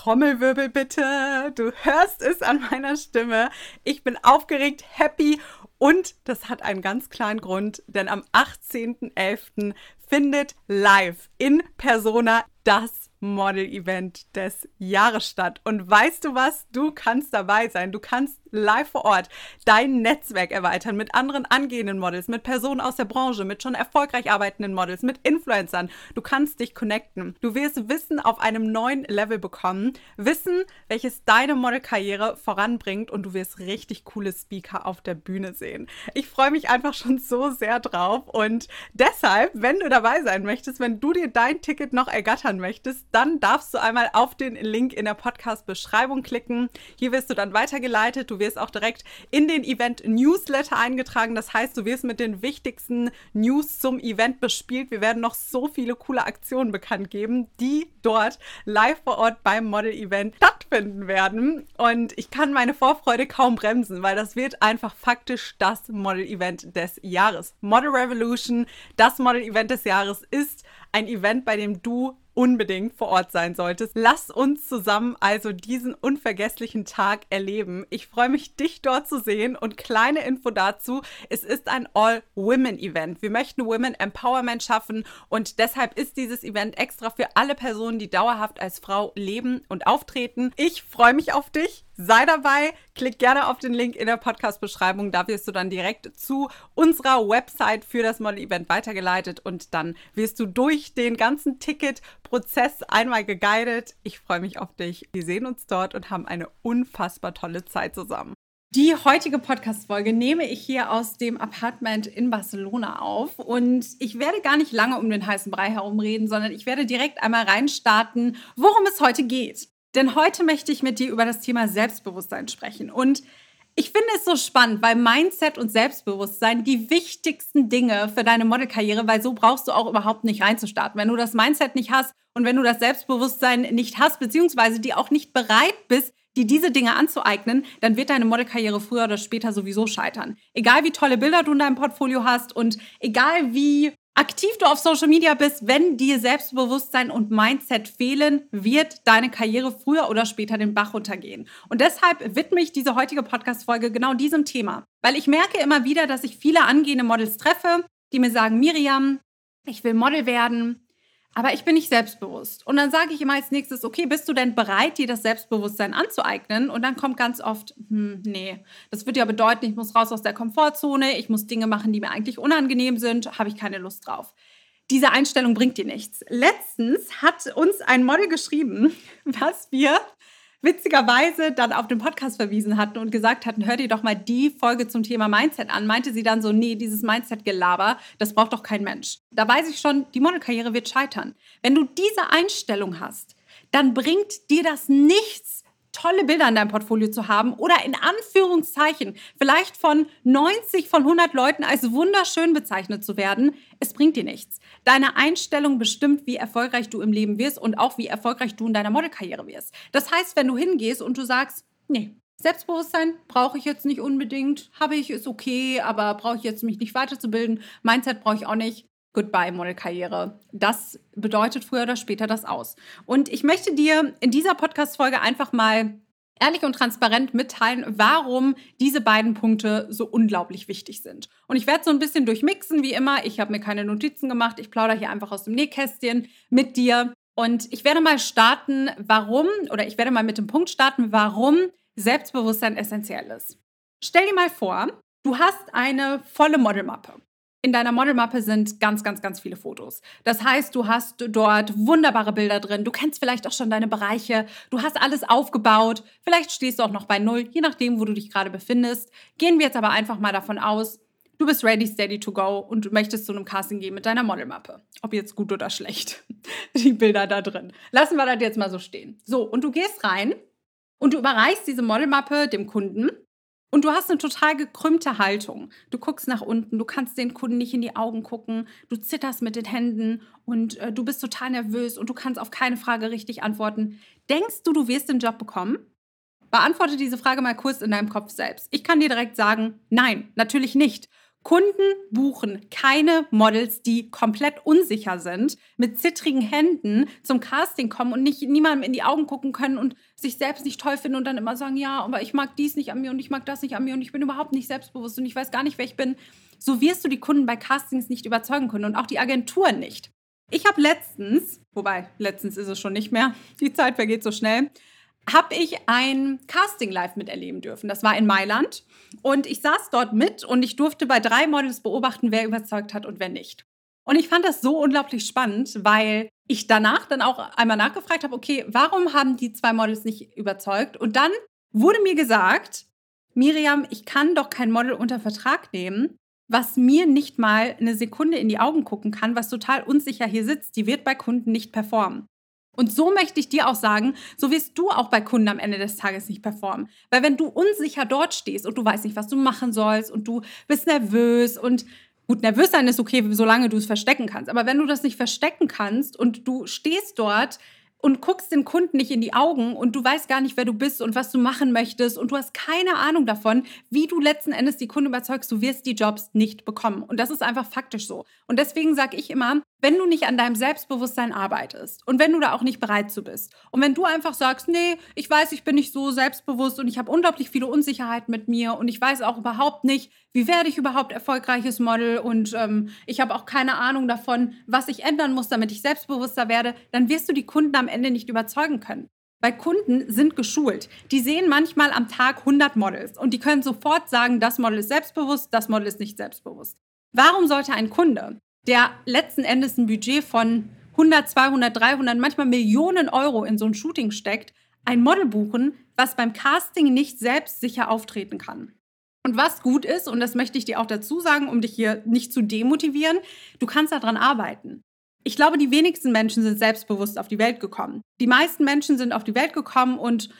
Trommelwirbel bitte. Du hörst es an meiner Stimme. Ich bin aufgeregt, happy und das hat einen ganz kleinen Grund, denn am 18.11. findet live in Persona das Model-Event des Jahres statt. Und weißt du was? Du kannst dabei sein. Du kannst live vor Ort dein Netzwerk erweitern mit anderen angehenden Models, mit Personen aus der Branche, mit schon erfolgreich arbeitenden Models, mit Influencern. Du kannst dich connecten. Du wirst Wissen auf einem neuen Level bekommen. Wissen, welches deine Modelkarriere voranbringt und du wirst richtig coole Speaker auf der Bühne sehen. Ich freue mich einfach schon so sehr drauf und deshalb, wenn du dabei sein möchtest, wenn du dir dein Ticket noch ergattern möchtest, dann darfst du einmal auf den Link in der Podcast-Beschreibung klicken. Hier wirst du dann weitergeleitet. Du wirst auch direkt in den Event Newsletter eingetragen. Das heißt, du wirst mit den wichtigsten News zum Event bespielt. Wir werden noch so viele coole Aktionen bekannt geben, die dort live vor Ort beim Model-Event stattfinden werden. Und ich kann meine Vorfreude kaum bremsen, weil das wird einfach faktisch das Model-Event des Jahres. Model Revolution, das Model-Event des Jahres, ist ein Event, bei dem du unbedingt vor Ort sein solltest. Lass uns zusammen also diesen unvergesslichen Tag erleben. Ich freue mich, dich dort zu sehen und kleine Info dazu. Es ist ein All-Women-Event. Wir möchten Women Empowerment schaffen und deshalb ist dieses Event extra für alle Personen, die dauerhaft als Frau leben und auftreten. Ich freue mich auf dich. Sei dabei, klick gerne auf den Link in der Podcast-Beschreibung. Da wirst du dann direkt zu unserer Website für das Model-Event weitergeleitet und dann wirst du durch den ganzen Ticket-Prozess einmal geguidet. Ich freue mich auf dich. Wir sehen uns dort und haben eine unfassbar tolle Zeit zusammen. Die heutige Podcast-Folge nehme ich hier aus dem Apartment in Barcelona auf und ich werde gar nicht lange um den heißen Brei herumreden, sondern ich werde direkt einmal reinstarten, worum es heute geht. Denn heute möchte ich mit dir über das Thema Selbstbewusstsein sprechen. Und ich finde es so spannend, weil Mindset und Selbstbewusstsein die wichtigsten Dinge für deine Modelkarriere, weil so brauchst du auch überhaupt nicht reinzustarten. Wenn du das Mindset nicht hast und wenn du das Selbstbewusstsein nicht hast, beziehungsweise die auch nicht bereit bist, dir diese Dinge anzueignen, dann wird deine Modelkarriere früher oder später sowieso scheitern. Egal wie tolle Bilder du in deinem Portfolio hast und egal wie aktiv du auf Social Media bist, wenn dir Selbstbewusstsein und Mindset fehlen, wird deine Karriere früher oder später den Bach runtergehen. Und deshalb widme ich diese heutige Podcast-Folge genau diesem Thema. Weil ich merke immer wieder, dass ich viele angehende Models treffe, die mir sagen, Miriam, ich will Model werden, aber ich bin nicht selbstbewusst. Und dann sage ich immer als nächstes, okay, bist du denn bereit, dir das Selbstbewusstsein anzueignen? Und dann kommt ganz oft, hm, nee, das würde ja bedeuten, ich muss raus aus der Komfortzone, ich muss Dinge machen, die mir eigentlich unangenehm sind, habe ich keine Lust drauf. Diese Einstellung bringt dir nichts. Letztens hat uns ein Model geschrieben, was wir witzigerweise dann auf den Podcast verwiesen hatten und gesagt hatten, hör dir doch mal die Folge zum Thema Mindset an, meinte sie dann so, nee, dieses Mindset-Gelaber, das braucht doch kein Mensch. Da weiß ich schon, die Modelkarriere wird scheitern. Wenn du diese Einstellung hast, dann bringt dir das nichts, tolle Bilder in deinem Portfolio zu haben oder in Anführungszeichen vielleicht von 90 von 100 Leuten als wunderschön bezeichnet zu werden, es bringt dir nichts. Deine Einstellung bestimmt, wie erfolgreich du im Leben wirst und auch wie erfolgreich du in deiner Modelkarriere wirst. Das heißt, wenn du hingehst und du sagst, nee, Selbstbewusstsein brauche ich jetzt nicht unbedingt, habe ich, ist okay, aber brauche ich jetzt mich nicht weiterzubilden, Mindset brauche ich auch nicht, Goodbye Modelkarriere. Das bedeutet früher oder später das aus. Und ich möchte dir in dieser Podcast-Folge einfach mal ehrlich und transparent mitteilen, warum diese beiden Punkte so unglaublich wichtig sind. Und ich werde so ein bisschen durchmixen, wie immer. Ich habe mir keine Notizen gemacht. Ich plaudere hier einfach aus dem Nähkästchen mit dir. Und ich werde mal starten, warum, oder ich werde mal mit dem Punkt starten, warum Selbstbewusstsein essentiell ist. Stell dir mal vor, du hast eine volle Modelmappe. In deiner Modelmappe sind ganz, ganz, ganz viele Fotos. Das heißt, du hast dort wunderbare Bilder drin. Du kennst vielleicht auch schon deine Bereiche. Du hast alles aufgebaut. Vielleicht stehst du auch noch bei Null, je nachdem, wo du dich gerade befindest. Gehen wir jetzt aber einfach mal davon aus, du bist ready, steady to go und du möchtest zu einem Casting gehen mit deiner Modelmappe. Ob jetzt gut oder schlecht. Die Bilder da drin. Lassen wir das jetzt mal so stehen. So, und du gehst rein und du überreichst diese Modelmappe dem Kunden und du hast eine total gekrümmte Haltung. Du guckst nach unten, du kannst den Kunden nicht in die Augen gucken, du zitterst mit den Händen und äh, du bist total nervös und du kannst auf keine Frage richtig antworten. Denkst du, du wirst den Job bekommen? Beantworte diese Frage mal kurz in deinem Kopf selbst. Ich kann dir direkt sagen, nein, natürlich nicht. Kunden buchen keine Models, die komplett unsicher sind, mit zittrigen Händen zum Casting kommen und nicht niemandem in die Augen gucken können und sich selbst nicht toll finden und dann immer sagen, ja, aber ich mag dies nicht an mir und ich mag das nicht an mir und ich bin überhaupt nicht selbstbewusst und ich weiß gar nicht, wer ich bin. So wirst du die Kunden bei Castings nicht überzeugen können und auch die Agenturen nicht. Ich habe letztens, wobei letztens ist es schon nicht mehr, die Zeit vergeht so schnell, habe ich ein Casting live miterleben dürfen. Das war in Mailand und ich saß dort mit und ich durfte bei drei Models beobachten, wer überzeugt hat und wer nicht. Und ich fand das so unglaublich spannend, weil ich danach dann auch einmal nachgefragt habe, okay, warum haben die zwei Models nicht überzeugt? Und dann wurde mir gesagt, Miriam, ich kann doch kein Model unter Vertrag nehmen, was mir nicht mal eine Sekunde in die Augen gucken kann, was total unsicher hier sitzt. Die wird bei Kunden nicht performen. Und so möchte ich dir auch sagen, so wirst du auch bei Kunden am Ende des Tages nicht performen. Weil wenn du unsicher dort stehst und du weißt nicht, was du machen sollst und du bist nervös und gut, nervös sein ist okay, solange du es verstecken kannst. Aber wenn du das nicht verstecken kannst und du stehst dort und guckst den Kunden nicht in die Augen und du weißt gar nicht, wer du bist und was du machen möchtest und du hast keine Ahnung davon, wie du letzten Endes die Kunden überzeugst, du wirst die Jobs nicht bekommen. Und das ist einfach faktisch so. Und deswegen sage ich immer, wenn du nicht an deinem Selbstbewusstsein arbeitest und wenn du da auch nicht bereit zu bist und wenn du einfach sagst, nee, ich weiß, ich bin nicht so selbstbewusst und ich habe unglaublich viele Unsicherheiten mit mir und ich weiß auch überhaupt nicht, wie werde ich überhaupt erfolgreiches Model und ähm, ich habe auch keine Ahnung davon, was ich ändern muss, damit ich selbstbewusster werde, dann wirst du die Kunden am Ende nicht überzeugen können. Weil Kunden sind geschult. Die sehen manchmal am Tag 100 Models und die können sofort sagen, das Model ist selbstbewusst, das Model ist nicht selbstbewusst. Warum sollte ein Kunde der letzten Endes ein Budget von 100, 200, 300, manchmal Millionen Euro in so ein Shooting steckt, ein Model buchen, was beim Casting nicht selbstsicher auftreten kann. Und was gut ist, und das möchte ich dir auch dazu sagen, um dich hier nicht zu demotivieren, du kannst daran arbeiten. Ich glaube, die wenigsten Menschen sind selbstbewusst auf die Welt gekommen. Die meisten Menschen sind auf die Welt gekommen und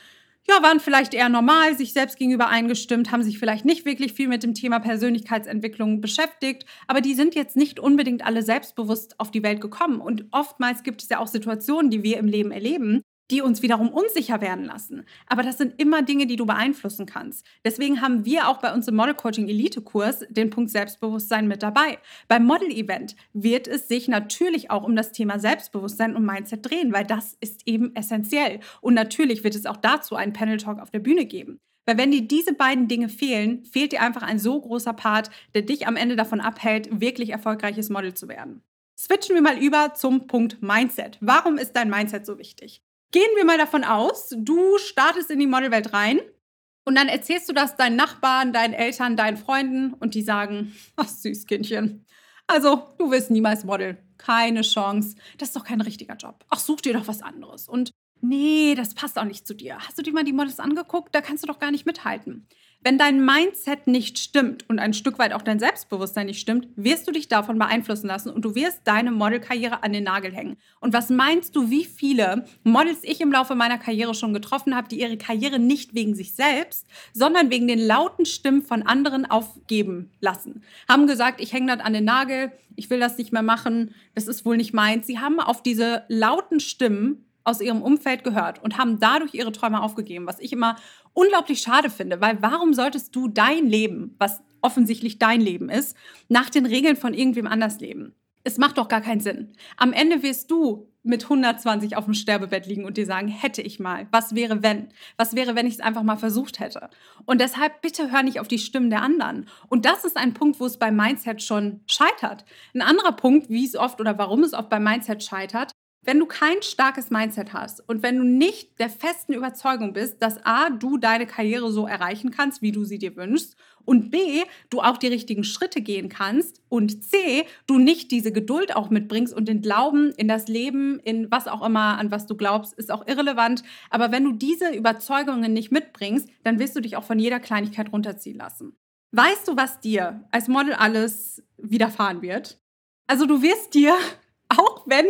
ja, waren vielleicht eher normal, sich selbst gegenüber eingestimmt, haben sich vielleicht nicht wirklich viel mit dem Thema Persönlichkeitsentwicklung beschäftigt, aber die sind jetzt nicht unbedingt alle selbstbewusst auf die Welt gekommen. Und oftmals gibt es ja auch Situationen, die wir im Leben erleben, die uns wiederum unsicher werden lassen. Aber das sind immer Dinge, die du beeinflussen kannst. Deswegen haben wir auch bei uns im Model Coaching Elite Kurs den Punkt Selbstbewusstsein mit dabei. Beim Model Event wird es sich natürlich auch um das Thema Selbstbewusstsein und Mindset drehen, weil das ist eben essentiell. Und natürlich wird es auch dazu einen Panel Talk auf der Bühne geben. Weil wenn dir diese beiden Dinge fehlen, fehlt dir einfach ein so großer Part, der dich am Ende davon abhält, wirklich erfolgreiches Model zu werden. Switchen wir mal über zum Punkt Mindset. Warum ist dein Mindset so wichtig? Gehen wir mal davon aus, du startest in die Modelwelt rein und dann erzählst du das deinen Nachbarn, deinen Eltern, deinen Freunden und die sagen, ach süß Kindchen, also du wirst niemals Model, keine Chance, das ist doch kein richtiger Job. Ach, such dir doch was anderes. Und nee, das passt auch nicht zu dir. Hast du dir mal die Models angeguckt? Da kannst du doch gar nicht mithalten. Wenn dein Mindset nicht stimmt und ein Stück weit auch dein Selbstbewusstsein nicht stimmt, wirst du dich davon beeinflussen lassen und du wirst deine Modelkarriere an den Nagel hängen. Und was meinst du, wie viele Models ich im Laufe meiner Karriere schon getroffen habe, die ihre Karriere nicht wegen sich selbst, sondern wegen den lauten Stimmen von anderen aufgeben lassen? Haben gesagt, ich hänge das an den Nagel, ich will das nicht mehr machen, das ist wohl nicht meins. Sie haben auf diese lauten Stimmen aus ihrem Umfeld gehört und haben dadurch ihre Träume aufgegeben, was ich immer unglaublich schade finde, weil warum solltest du dein Leben, was offensichtlich dein Leben ist, nach den Regeln von irgendwem anders leben? Es macht doch gar keinen Sinn. Am Ende wirst du mit 120 auf dem Sterbebett liegen und dir sagen, hätte ich mal, was wäre wenn? Was wäre, wenn ich es einfach mal versucht hätte? Und deshalb bitte hör nicht auf die Stimmen der anderen. Und das ist ein Punkt, wo es beim Mindset schon scheitert. Ein anderer Punkt, wie es oft oder warum es oft beim Mindset scheitert, wenn du kein starkes Mindset hast und wenn du nicht der festen Überzeugung bist, dass A, du deine Karriere so erreichen kannst, wie du sie dir wünschst, und B, du auch die richtigen Schritte gehen kannst und C, du nicht diese Geduld auch mitbringst und den Glauben in das Leben, in was auch immer, an was du glaubst, ist auch irrelevant. Aber wenn du diese Überzeugungen nicht mitbringst, dann wirst du dich auch von jeder Kleinigkeit runterziehen lassen. Weißt du, was dir als Model alles widerfahren wird? Also du wirst dir auch wenn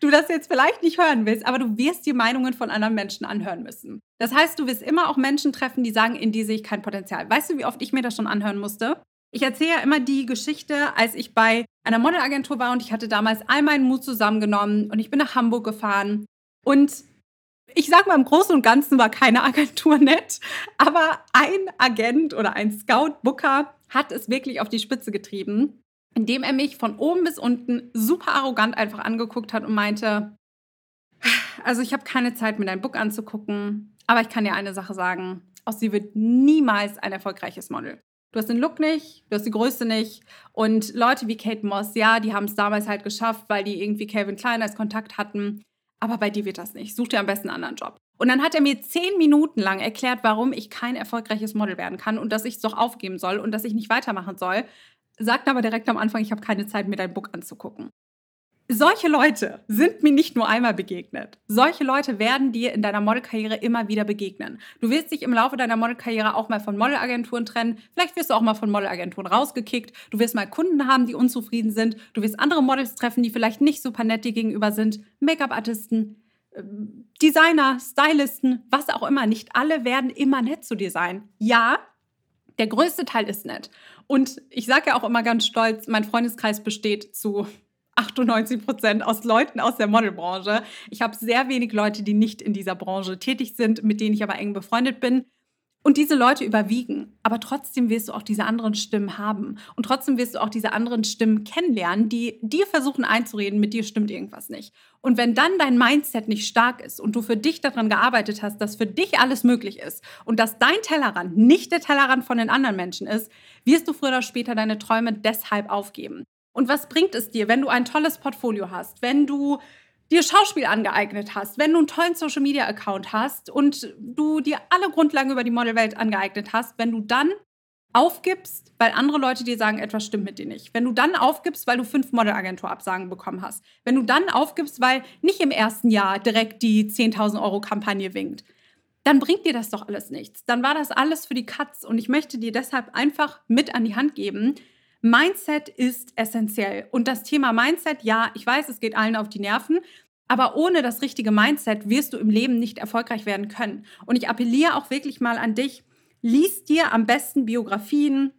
du das jetzt vielleicht nicht hören willst, aber du wirst die Meinungen von anderen Menschen anhören müssen. Das heißt, du wirst immer auch Menschen treffen, die sagen, in die sehe ich kein Potenzial. Weißt du, wie oft ich mir das schon anhören musste? Ich erzähle ja immer die Geschichte, als ich bei einer Modelagentur war und ich hatte damals all meinen Mut zusammengenommen und ich bin nach Hamburg gefahren und ich sag mal, im Großen und Ganzen war keine Agentur nett, aber ein Agent oder ein Scout-Booker hat es wirklich auf die Spitze getrieben, indem er mich von oben bis unten super arrogant einfach angeguckt hat und meinte, also ich habe keine Zeit, mir dein Book anzugucken, aber ich kann dir eine Sache sagen, aus sie wird niemals ein erfolgreiches Model. Du hast den Look nicht, du hast die Größe nicht. Und Leute wie Kate Moss, ja, die haben es damals halt geschafft, weil die irgendwie Calvin Klein als Kontakt hatten. Aber bei dir wird das nicht. Such dir am besten einen anderen Job. Und dann hat er mir zehn Minuten lang erklärt, warum ich kein erfolgreiches Model werden kann und dass ich es doch aufgeben soll und dass ich nicht weitermachen soll. Sagt aber direkt am Anfang, ich habe keine Zeit, mir dein Book anzugucken solche Leute sind mir nicht nur einmal begegnet. Solche Leute werden dir in deiner Modelkarriere immer wieder begegnen. Du wirst dich im Laufe deiner Modelkarriere auch mal von Modelagenturen trennen. Vielleicht wirst du auch mal von Modelagenturen rausgekickt. Du wirst mal Kunden haben, die unzufrieden sind. Du wirst andere Models treffen, die vielleicht nicht super nett dir gegenüber sind. Make-up-Artisten, ähm, Designer, Stylisten, was auch immer. Nicht alle werden immer nett zu dir sein. Ja, der größte Teil ist nett. Und ich sage ja auch immer ganz stolz, mein Freundeskreis besteht zu 98 Prozent aus Leuten aus der Modelbranche. Ich habe sehr wenig Leute, die nicht in dieser Branche tätig sind, mit denen ich aber eng befreundet bin. Und diese Leute überwiegen. Aber trotzdem wirst du auch diese anderen Stimmen haben. Und trotzdem wirst du auch diese anderen Stimmen kennenlernen, die dir versuchen einzureden, mit dir stimmt irgendwas nicht. Und wenn dann dein Mindset nicht stark ist und du für dich daran gearbeitet hast, dass für dich alles möglich ist und dass dein Tellerrand nicht der Tellerrand von den anderen Menschen ist, wirst du früher oder später deine Träume deshalb aufgeben. Und was bringt es dir, wenn du ein tolles Portfolio hast, wenn du dir Schauspiel angeeignet hast, wenn du einen tollen Social Media Account hast und du dir alle Grundlagen über die Modelwelt angeeignet hast, wenn du dann aufgibst, weil andere Leute dir sagen, etwas stimmt mit dir nicht. Wenn du dann aufgibst, weil du fünf Modelagenturabsagen bekommen hast. Wenn du dann aufgibst, weil nicht im ersten Jahr direkt die 10.000 Euro Kampagne winkt. Dann bringt dir das doch alles nichts. Dann war das alles für die Katz. Und ich möchte dir deshalb einfach mit an die Hand geben, Mindset ist essentiell. Und das Thema Mindset, ja, ich weiß, es geht allen auf die Nerven, aber ohne das richtige Mindset wirst du im Leben nicht erfolgreich werden können. Und ich appelliere auch wirklich mal an dich, lies dir am besten Biografien,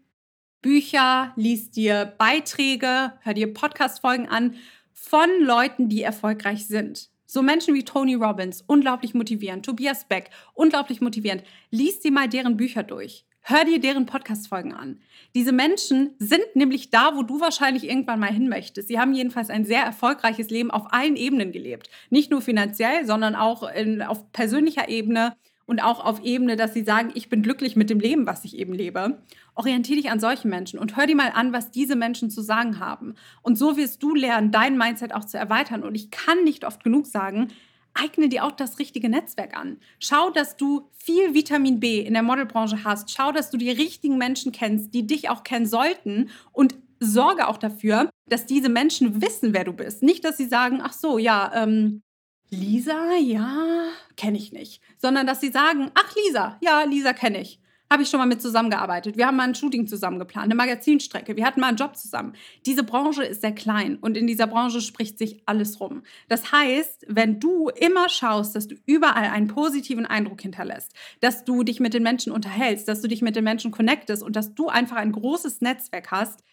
Bücher, lies dir Beiträge, hör dir Podcast-Folgen an von Leuten, die erfolgreich sind. So Menschen wie Tony Robbins, unglaublich motivierend, Tobias Beck, unglaublich motivierend. Lies dir mal deren Bücher durch. Hör dir deren Podcast-Folgen an. Diese Menschen sind nämlich da, wo du wahrscheinlich irgendwann mal hin möchtest. Sie haben jedenfalls ein sehr erfolgreiches Leben auf allen Ebenen gelebt. Nicht nur finanziell, sondern auch in, auf persönlicher Ebene und auch auf Ebene, dass sie sagen, ich bin glücklich mit dem Leben, was ich eben lebe. Orientiere dich an solchen Menschen und hör dir mal an, was diese Menschen zu sagen haben. Und so wirst du lernen, dein Mindset auch zu erweitern. Und ich kann nicht oft genug sagen, eigne dir auch das richtige Netzwerk an. Schau, dass du viel Vitamin B in der Modelbranche hast. Schau, dass du die richtigen Menschen kennst, die dich auch kennen sollten und sorge auch dafür, dass diese Menschen wissen, wer du bist. Nicht, dass sie sagen, ach so, ja, ähm, Lisa, ja, kenne ich nicht, sondern dass sie sagen, ach Lisa, ja, Lisa kenne ich habe ich schon mal mit zusammengearbeitet. Wir haben mal ein Shooting zusammen geplant, eine Magazinstrecke. Wir hatten mal einen Job zusammen. Diese Branche ist sehr klein und in dieser Branche spricht sich alles rum. Das heißt, wenn du immer schaust, dass du überall einen positiven Eindruck hinterlässt, dass du dich mit den Menschen unterhältst, dass du dich mit den Menschen connectest und dass du einfach ein großes Netzwerk hast,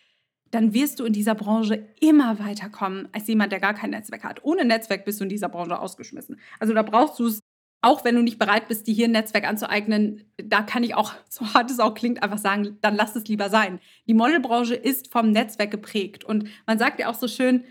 dann wirst du in dieser Branche immer weiterkommen als jemand, der gar kein Netzwerk hat. Ohne Netzwerk bist du in dieser Branche ausgeschmissen. Also da brauchst du es auch wenn du nicht bereit bist, dir hier ein Netzwerk anzueignen, da kann ich auch, so hart es auch klingt, einfach sagen, dann lass es lieber sein. Die Modelbranche ist vom Netzwerk geprägt. Und man sagt ja auch so schön,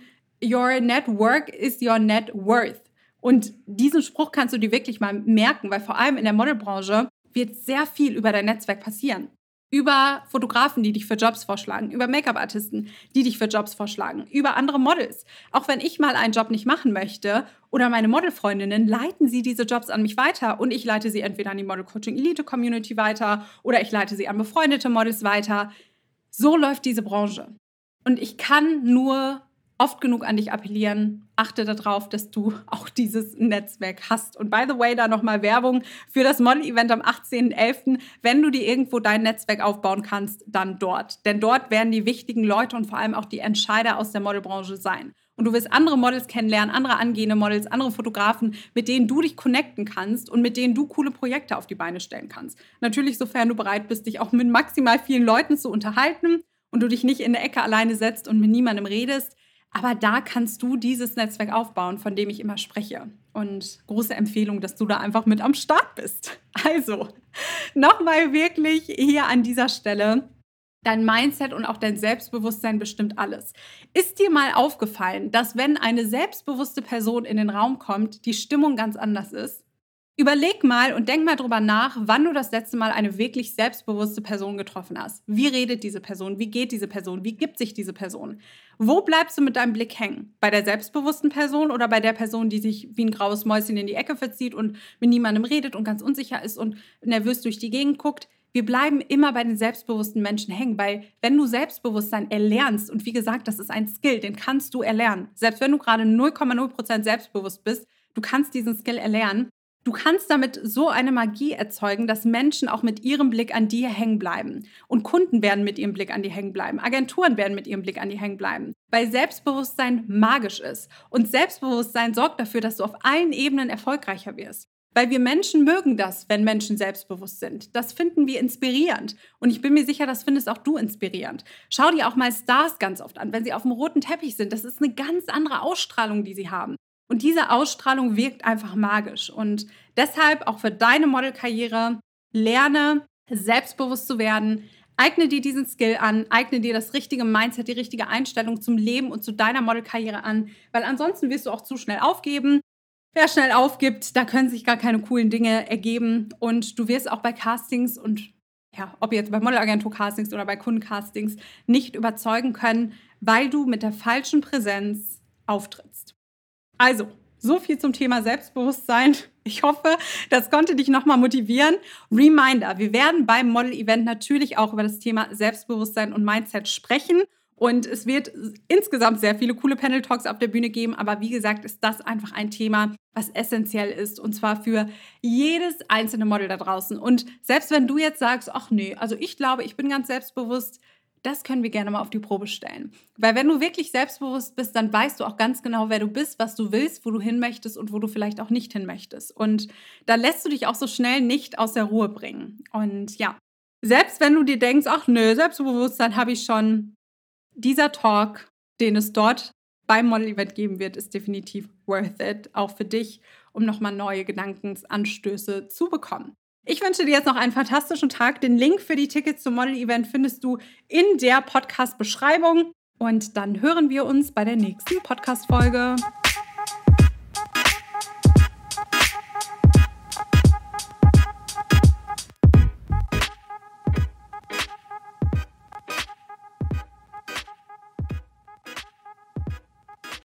your network is your net worth. Und diesen Spruch kannst du dir wirklich mal merken, weil vor allem in der Modelbranche wird sehr viel über dein Netzwerk passieren über Fotografen, die dich für Jobs vorschlagen, über Make-up-Artisten, die dich für Jobs vorschlagen, über andere Models. Auch wenn ich mal einen Job nicht machen möchte oder meine Modelfreundinnen, leiten sie diese Jobs an mich weiter und ich leite sie entweder an die Model Coaching Elite Community weiter oder ich leite sie an befreundete Models weiter. So läuft diese Branche. Und ich kann nur oft genug an dich appellieren. Achte darauf, dass du auch dieses Netzwerk hast. Und by the way, da nochmal Werbung für das Model-Event am 18.11. Wenn du dir irgendwo dein Netzwerk aufbauen kannst, dann dort. Denn dort werden die wichtigen Leute und vor allem auch die Entscheider aus der Modelbranche sein. Und du wirst andere Models kennenlernen, andere angehende Models, andere Fotografen, mit denen du dich connecten kannst und mit denen du coole Projekte auf die Beine stellen kannst. Natürlich, sofern du bereit bist, dich auch mit maximal vielen Leuten zu unterhalten und du dich nicht in der Ecke alleine setzt und mit niemandem redest. Aber da kannst du dieses Netzwerk aufbauen, von dem ich immer spreche. Und große Empfehlung, dass du da einfach mit am Start bist. Also, nochmal wirklich hier an dieser Stelle. Dein Mindset und auch dein Selbstbewusstsein bestimmt alles. Ist dir mal aufgefallen, dass wenn eine selbstbewusste Person in den Raum kommt, die Stimmung ganz anders ist? Überleg mal und denk mal drüber nach, wann du das letzte Mal eine wirklich selbstbewusste Person getroffen hast. Wie redet diese Person? Wie geht diese Person? Wie gibt sich diese Person? Wo bleibst du mit deinem Blick hängen? Bei der selbstbewussten Person oder bei der Person, die sich wie ein graues Mäuschen in die Ecke verzieht und mit niemandem redet und ganz unsicher ist und nervös durch die Gegend guckt? Wir bleiben immer bei den selbstbewussten Menschen hängen, weil wenn du Selbstbewusstsein erlernst, und wie gesagt, das ist ein Skill, den kannst du erlernen. Selbst wenn du gerade 0,0% selbstbewusst bist, du kannst diesen Skill erlernen Du kannst damit so eine Magie erzeugen, dass Menschen auch mit ihrem Blick an dir hängen bleiben. Und Kunden werden mit ihrem Blick an dir hängen bleiben. Agenturen werden mit ihrem Blick an dir hängen bleiben. Weil Selbstbewusstsein magisch ist. Und Selbstbewusstsein sorgt dafür, dass du auf allen Ebenen erfolgreicher wirst. Weil wir Menschen mögen das, wenn Menschen selbstbewusst sind. Das finden wir inspirierend. Und ich bin mir sicher, das findest auch du inspirierend. Schau dir auch mal Stars ganz oft an, wenn sie auf dem roten Teppich sind. Das ist eine ganz andere Ausstrahlung, die sie haben. Und diese Ausstrahlung wirkt einfach magisch. Und deshalb auch für deine Modelkarriere lerne selbstbewusst zu werden. Eigne dir diesen Skill an, eigne dir das richtige Mindset, die richtige Einstellung zum Leben und zu deiner Modelkarriere an, weil ansonsten wirst du auch zu schnell aufgeben. Wer schnell aufgibt, da können sich gar keine coolen Dinge ergeben und du wirst auch bei Castings und ja, ob jetzt bei Modelagentur-Castings oder bei Kundencastings nicht überzeugen können, weil du mit der falschen Präsenz auftrittst. Also, so viel zum Thema Selbstbewusstsein. Ich hoffe, das konnte dich nochmal motivieren. Reminder, wir werden beim Model-Event natürlich auch über das Thema Selbstbewusstsein und Mindset sprechen. Und es wird insgesamt sehr viele coole Panel-Talks auf der Bühne geben. Aber wie gesagt, ist das einfach ein Thema, was essentiell ist. Und zwar für jedes einzelne Model da draußen. Und selbst wenn du jetzt sagst, ach nee, also ich glaube, ich bin ganz selbstbewusst, das können wir gerne mal auf die Probe stellen. Weil wenn du wirklich selbstbewusst bist, dann weißt du auch ganz genau, wer du bist, was du willst, wo du hin möchtest und wo du vielleicht auch nicht hin möchtest. Und da lässt du dich auch so schnell nicht aus der Ruhe bringen. Und ja, selbst wenn du dir denkst, ach nö, Selbstbewusstsein habe ich schon, dieser Talk, den es dort beim Model-Event geben wird, ist definitiv worth it, auch für dich, um nochmal neue Gedankensanstöße zu bekommen. Ich wünsche dir jetzt noch einen fantastischen Tag. Den Link für die Tickets zum Model-Event findest du in der Podcast-Beschreibung. Und dann hören wir uns bei der nächsten Podcast-Folge.